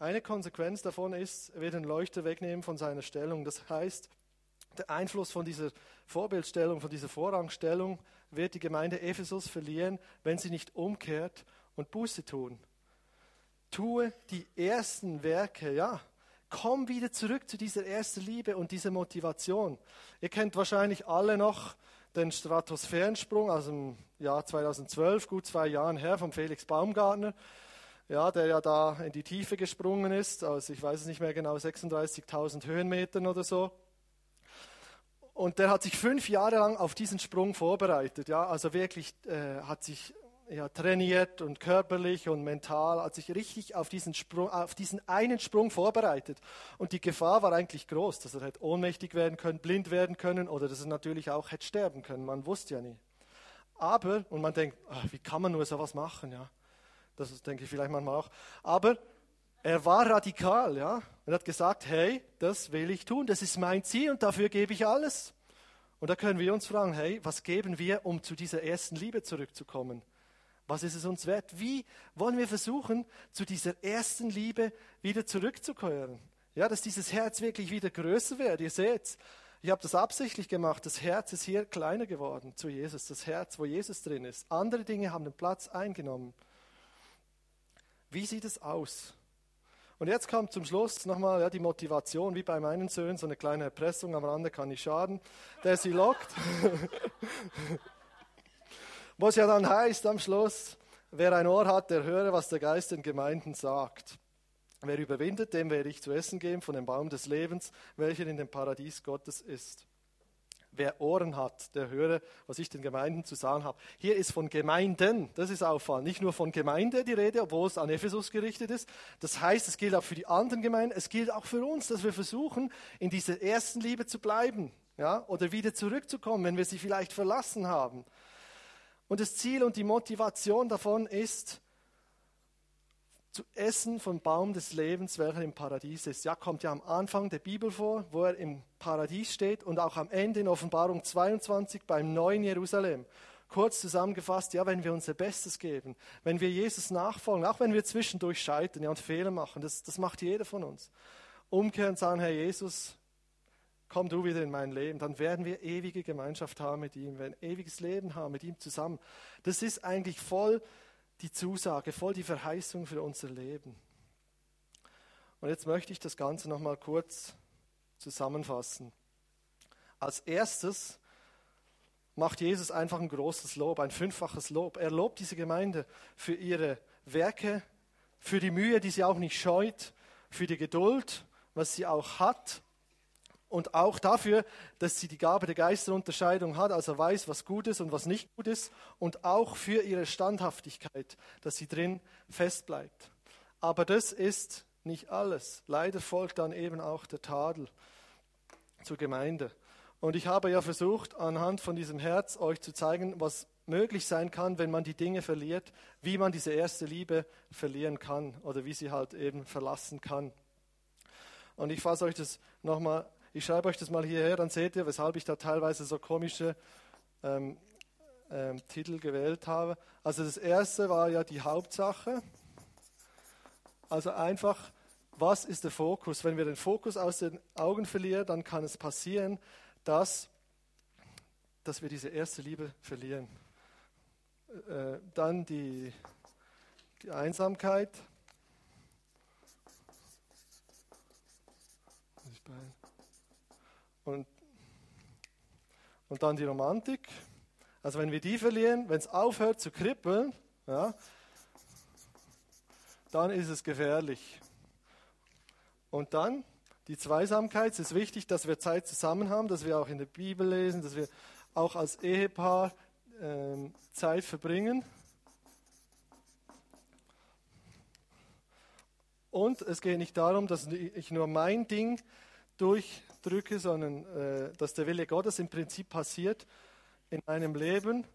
Eine Konsequenz davon ist, er wird den Leuchter wegnehmen von seiner Stellung. Das heißt, der Einfluss von dieser Vorbildstellung, von dieser Vorrangstellung wird die Gemeinde Ephesus verlieren, wenn sie nicht umkehrt und Buße tun. Tue die ersten Werke, ja. Komm wieder zurück zu dieser ersten Liebe und dieser Motivation. Ihr kennt wahrscheinlich alle noch den Stratosphärensprung aus dem Jahr 2012, gut zwei Jahren her, von Felix Baumgartner, ja, der ja da in die Tiefe gesprungen ist, also ich weiß es nicht mehr genau, 36.000 Höhenmetern oder so. Und der hat sich fünf Jahre lang auf diesen Sprung vorbereitet, ja, also wirklich äh, hat sich ja, trainiert und körperlich und mental, hat sich richtig auf diesen, Sprung, auf diesen einen Sprung vorbereitet. Und die Gefahr war eigentlich groß, dass er hätte ohnmächtig werden können, blind werden können oder dass er natürlich auch hätte sterben können. Man wusste ja nie. Aber, und man denkt, ach, wie kann man nur sowas machen? Ja? Das denke ich vielleicht manchmal auch. Aber er war radikal, ja, und hat gesagt, hey, das will ich tun, das ist mein Ziel und dafür gebe ich alles. Und da können wir uns fragen, hey, was geben wir, um zu dieser ersten Liebe zurückzukommen? Was ist es uns wert? Wie wollen wir versuchen, zu dieser ersten Liebe wieder zurückzukehren? Ja, dass dieses Herz wirklich wieder größer wird. Ihr seht, ich habe das absichtlich gemacht. Das Herz ist hier kleiner geworden zu Jesus. Das Herz, wo Jesus drin ist. Andere Dinge haben den Platz eingenommen. Wie sieht es aus? Und jetzt kommt zum Schluss nochmal ja, die Motivation, wie bei meinen Söhnen, so eine kleine Erpressung am Rande kann nicht schaden, der sie lockt. Wo es ja dann heißt am Schluss, wer ein Ohr hat, der höre, was der Geist den Gemeinden sagt. Wer überwindet, dem werde ich zu essen geben von dem Baum des Lebens, welcher in dem Paradies Gottes ist. Wer Ohren hat, der höre, was ich den Gemeinden zu sagen habe. Hier ist von Gemeinden, das ist auffallend, nicht nur von Gemeinde die Rede, obwohl es an Ephesus gerichtet ist. Das heißt, es gilt auch für die anderen Gemeinden, es gilt auch für uns, dass wir versuchen, in dieser ersten Liebe zu bleiben, ja, oder wieder zurückzukommen, wenn wir sie vielleicht verlassen haben. Und das Ziel und die Motivation davon ist, zu essen vom Baum des Lebens, welcher im Paradies ist. Ja, kommt ja am Anfang der Bibel vor, wo er im Paradies steht und auch am Ende in Offenbarung 22 beim neuen Jerusalem. Kurz zusammengefasst, ja, wenn wir unser Bestes geben, wenn wir Jesus nachfolgen, auch wenn wir zwischendurch scheitern ja, und Fehler machen, das, das macht jeder von uns. Umkehren und sagen, Herr Jesus, komm du wieder in mein Leben, dann werden wir ewige Gemeinschaft haben mit ihm, werden ewiges Leben haben mit ihm zusammen. Das ist eigentlich voll die Zusage, voll die Verheißung für unser Leben. Und jetzt möchte ich das Ganze nochmal kurz zusammenfassen. Als erstes macht Jesus einfach ein großes Lob, ein fünffaches Lob. Er lobt diese Gemeinde für ihre Werke, für die Mühe, die sie auch nicht scheut, für die Geduld, was sie auch hat und auch dafür, dass sie die Gabe der Geisterunterscheidung hat, also weiß, was gut ist und was nicht gut ist und auch für ihre Standhaftigkeit, dass sie drin fest bleibt. Aber das ist nicht alles. Leider folgt dann eben auch der Tadel zur Gemeinde. Und ich habe ja versucht, anhand von diesem Herz euch zu zeigen, was möglich sein kann, wenn man die Dinge verliert, wie man diese erste Liebe verlieren kann oder wie sie halt eben verlassen kann. Und ich fasse euch das nochmal ich schreibe euch das mal hierher, dann seht ihr, weshalb ich da teilweise so komische ähm, ähm, Titel gewählt habe. Also das erste war ja die Hauptsache. Also einfach, was ist der Fokus? Wenn wir den Fokus aus den Augen verlieren, dann kann es passieren, dass, dass wir diese erste Liebe verlieren. Äh, dann die, die Einsamkeit. Ich bei und, und dann die Romantik. Also wenn wir die verlieren, wenn es aufhört zu kribbeln, ja, dann ist es gefährlich. Und dann die Zweisamkeit. Es ist wichtig, dass wir Zeit zusammen haben, dass wir auch in der Bibel lesen, dass wir auch als Ehepaar äh, Zeit verbringen. Und es geht nicht darum, dass ich nur mein Ding durch drücke, sondern äh, dass der Wille Gottes im Prinzip passiert in meinem Leben.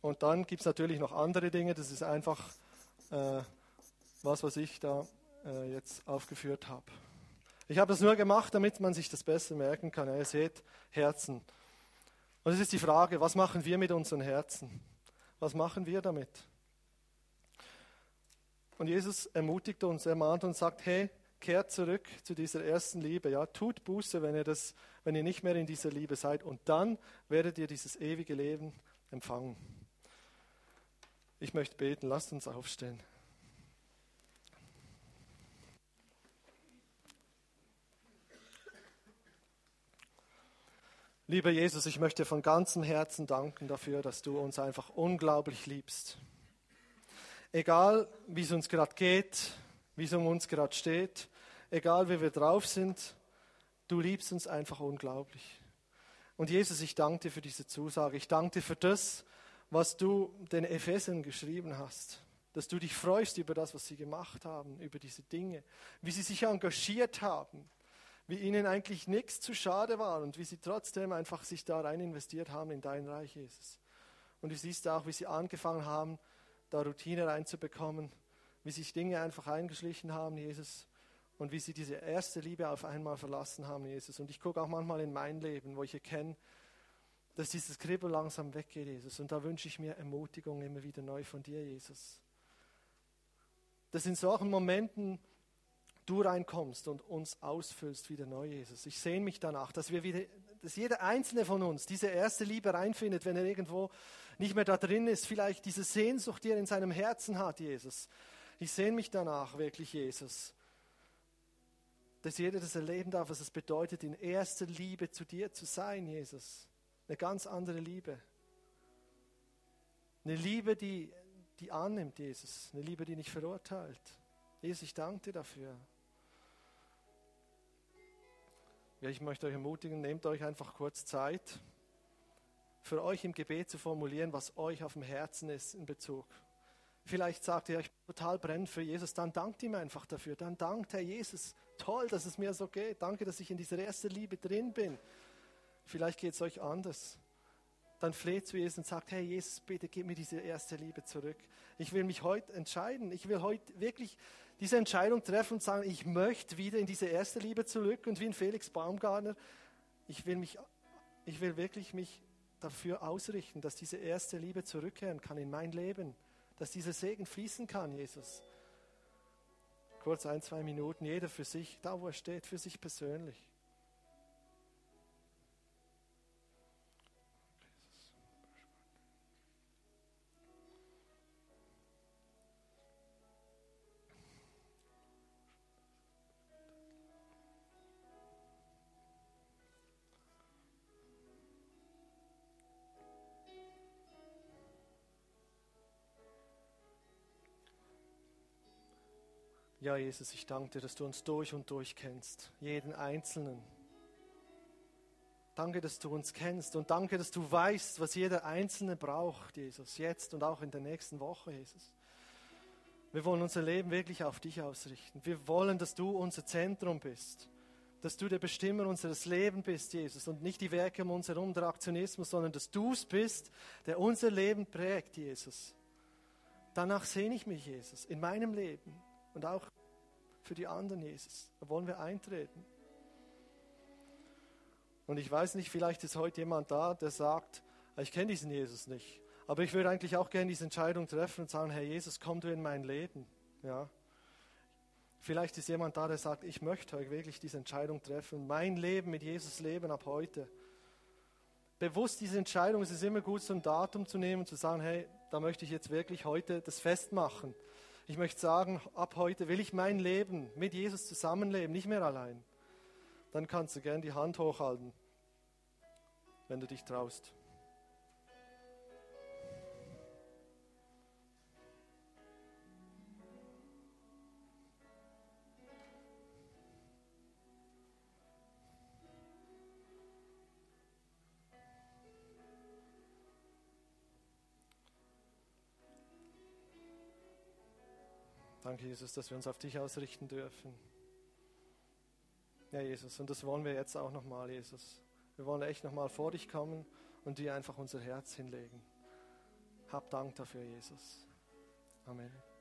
Und dann gibt es natürlich noch andere Dinge. Das ist einfach äh, was, was ich da äh, jetzt aufgeführt habe. Ich habe das nur gemacht, damit man sich das besser merken kann. ihr seht, Herzen. Und es ist die Frage, was machen wir mit unseren Herzen? Was machen wir damit? Und Jesus ermutigt uns, er mahnt uns, sagt, hey, kehrt zurück zu dieser ersten Liebe. Ja, tut Buße, wenn ihr, das, wenn ihr nicht mehr in dieser Liebe seid. Und dann werdet ihr dieses ewige Leben empfangen. Ich möchte beten. Lasst uns aufstehen. Lieber Jesus, ich möchte von ganzem Herzen danken dafür, dass du uns einfach unglaublich liebst. Egal, wie es uns gerade geht, wie es um uns gerade steht, egal wie wir drauf sind, du liebst uns einfach unglaublich. Und Jesus, ich danke dir für diese Zusage. Ich danke dir für das, was du den Ephesern geschrieben hast. Dass du dich freust über das, was sie gemacht haben, über diese Dinge, wie sie sich engagiert haben, wie ihnen eigentlich nichts zu schade war und wie sie trotzdem einfach sich da rein investiert haben in dein Reich, Jesus. Und du siehst auch, wie sie angefangen haben, da Routine reinzubekommen, wie sich Dinge einfach eingeschlichen haben, Jesus, und wie sie diese erste Liebe auf einmal verlassen haben, Jesus. Und ich gucke auch manchmal in mein Leben, wo ich erkenne, dass dieses Kribbel langsam weggeht, Jesus. Und da wünsche ich mir Ermutigung immer wieder neu von dir, Jesus. Dass in solchen Momenten du reinkommst und uns ausfüllst wieder neu, Jesus. Ich sehne mich danach, dass wir wieder, dass jeder einzelne von uns diese erste Liebe reinfindet, wenn er irgendwo nicht mehr da drin ist, vielleicht diese Sehnsucht, die er in seinem Herzen hat, Jesus. Ich sehne mich danach wirklich, Jesus. Dass jeder das erleben darf, was es bedeutet, in erster Liebe zu dir zu sein, Jesus. Eine ganz andere Liebe. Eine Liebe, die, die annimmt, Jesus. Eine Liebe, die nicht verurteilt. Jesus, ich danke dir dafür. Ja, ich möchte euch ermutigen, nehmt euch einfach kurz Zeit, für euch im Gebet zu formulieren, was euch auf dem Herzen ist in Bezug. Vielleicht sagt ihr, ich bin total brennend für Jesus, dann dankt ihm einfach dafür. Dann dankt Herr Jesus, toll, dass es mir so geht. Danke, dass ich in dieser ersten Liebe drin bin. Vielleicht geht es euch anders. Dann fleht zu Jesus und sagt, Herr Jesus, bitte gib mir diese erste Liebe zurück. Ich will mich heute entscheiden. Ich will heute wirklich diese Entscheidung treffen und sagen, ich möchte wieder in diese erste Liebe zurück und wie ein Felix Baumgartner, ich will, mich, ich will wirklich mich dafür ausrichten, dass diese erste Liebe zurückkehren kann in mein Leben, dass dieser Segen fließen kann, Jesus. Kurz ein, zwei Minuten, jeder für sich, da wo er steht, für sich persönlich. Ja, Jesus, ich danke dir, dass du uns durch und durch kennst, jeden Einzelnen. Danke, dass du uns kennst und danke, dass du weißt, was jeder Einzelne braucht, Jesus, jetzt und auch in der nächsten Woche, Jesus. Wir wollen unser Leben wirklich auf dich ausrichten. Wir wollen, dass du unser Zentrum bist, dass du der Bestimmer unseres Lebens bist, Jesus, und nicht die Werke um uns herum, der Aktionismus, sondern dass du es bist, der unser Leben prägt, Jesus. Danach sehne ich mich, Jesus, in meinem Leben und auch für die anderen, Jesus. Da wollen wir eintreten. Und ich weiß nicht, vielleicht ist heute jemand da, der sagt, ich kenne diesen Jesus nicht. Aber ich würde eigentlich auch gerne diese Entscheidung treffen und sagen, Herr Jesus, komm du in mein Leben. Ja. Vielleicht ist jemand da, der sagt, ich möchte wirklich diese Entscheidung treffen, mein Leben mit Jesus leben ab heute. Bewusst diese Entscheidung, es ist immer gut, so ein Datum zu nehmen und zu sagen, hey, da möchte ich jetzt wirklich heute das festmachen. Ich möchte sagen, ab heute will ich mein Leben mit Jesus zusammenleben, nicht mehr allein. Dann kannst du gern die Hand hochhalten, wenn du dich traust. Danke, Jesus, dass wir uns auf dich ausrichten dürfen. Ja, Jesus, und das wollen wir jetzt auch nochmal, Jesus. Wir wollen echt nochmal vor dich kommen und dir einfach unser Herz hinlegen. Hab Dank dafür, Jesus. Amen.